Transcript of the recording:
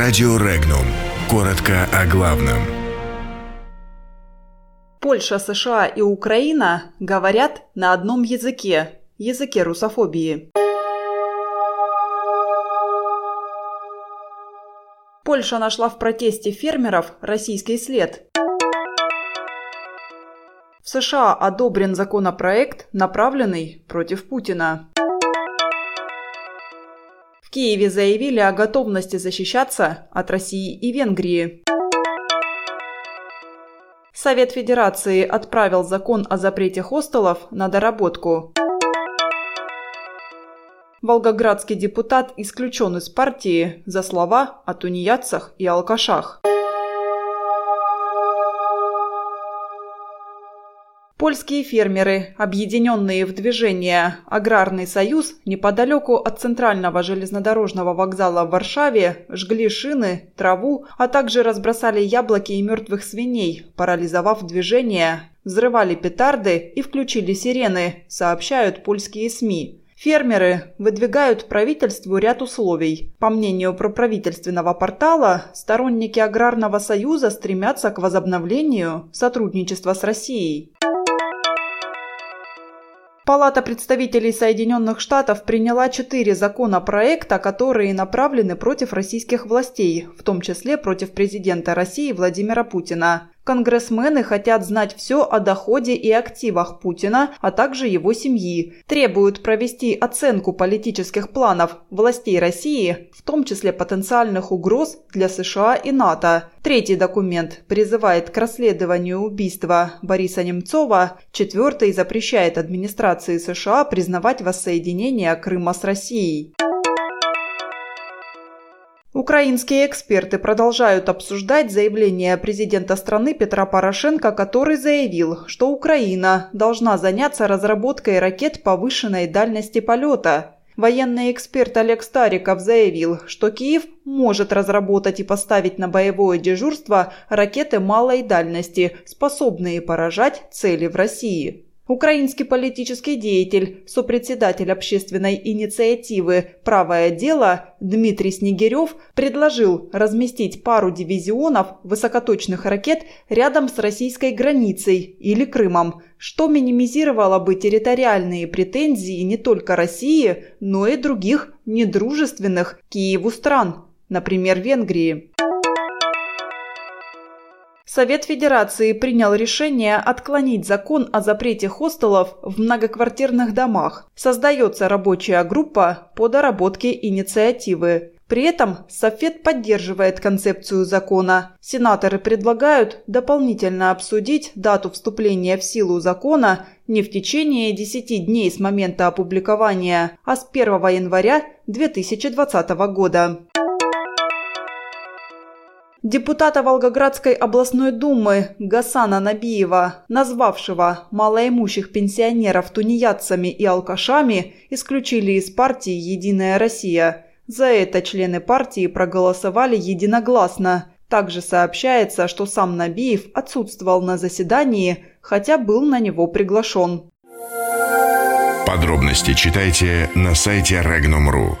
Радио Регнум. Коротко о главном. Польша, США и Украина говорят на одном языке – языке русофобии. Польша нашла в протесте фермеров российский след. В США одобрен законопроект, направленный против Путина. В Киеве заявили о готовности защищаться от России и Венгрии. Совет Федерации отправил закон о запрете хостелов на доработку. Волгоградский депутат исключен из партии за слова о тунеядцах и алкашах. Польские фермеры, объединенные в движение «Аграрный союз» неподалеку от центрального железнодорожного вокзала в Варшаве жгли шины, траву, а также разбросали яблоки и мертвых свиней, парализовав движение, взрывали петарды и включили сирены, сообщают польские СМИ. Фермеры выдвигают правительству ряд условий. По мнению проправительственного портала, сторонники Аграрного союза стремятся к возобновлению сотрудничества с Россией. Палата представителей Соединенных Штатов приняла четыре законопроекта, которые направлены против российских властей, в том числе против президента России Владимира Путина. Конгрессмены хотят знать все о доходе и активах Путина, а также его семьи. Требуют провести оценку политических планов властей России, в том числе потенциальных угроз для США и НАТО. Третий документ призывает к расследованию убийства Бориса Немцова. Четвертый запрещает администрации США признавать воссоединение Крыма с Россией. Украинские эксперты продолжают обсуждать заявление президента страны Петра Порошенко, который заявил, что Украина должна заняться разработкой ракет повышенной дальности полета. Военный эксперт Олег Стариков заявил, что Киев может разработать и поставить на боевое дежурство ракеты малой дальности, способные поражать цели в России. Украинский политический деятель, сопредседатель общественной инициативы «Правое дело» Дмитрий Снегирев предложил разместить пару дивизионов высокоточных ракет рядом с российской границей или Крымом, что минимизировало бы территориальные претензии не только России, но и других недружественных Киеву стран, например, Венгрии. Совет Федерации принял решение отклонить закон о запрете хостелов в многоквартирных домах. Создается рабочая группа по доработке инициативы. При этом Совет поддерживает концепцию закона. Сенаторы предлагают дополнительно обсудить дату вступления в силу закона не в течение 10 дней с момента опубликования, а с 1 января 2020 года. Депутата Волгоградской областной думы Гасана Набиева, назвавшего малоимущих пенсионеров тунеядцами и алкашами, исключили из партии «Единая Россия». За это члены партии проголосовали единогласно. Также сообщается, что сам Набиев отсутствовал на заседании, хотя был на него приглашен. Подробности читайте на сайте Regnum.ru.